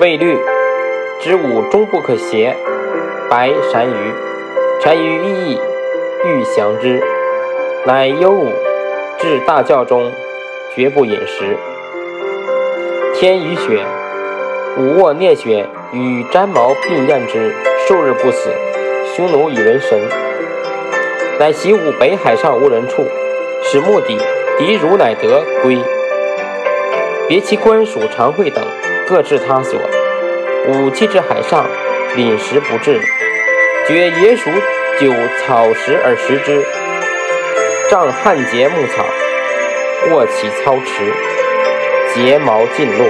未虑，知吾终不可邪。白单于，单于意义欲降之，乃忧吾至大教中，绝不饮食。天雨雪，吾卧啮雪与毡毛并验之，数日不死。匈奴以为神，乃习吾北海上无人处，使目底敌如乃得归。别其官属常惠等，各治他所。吾弃至海上，饮食不至，觉野鼠酒草食而食之。仗汉节牧草，卧起操持，睫毛尽落。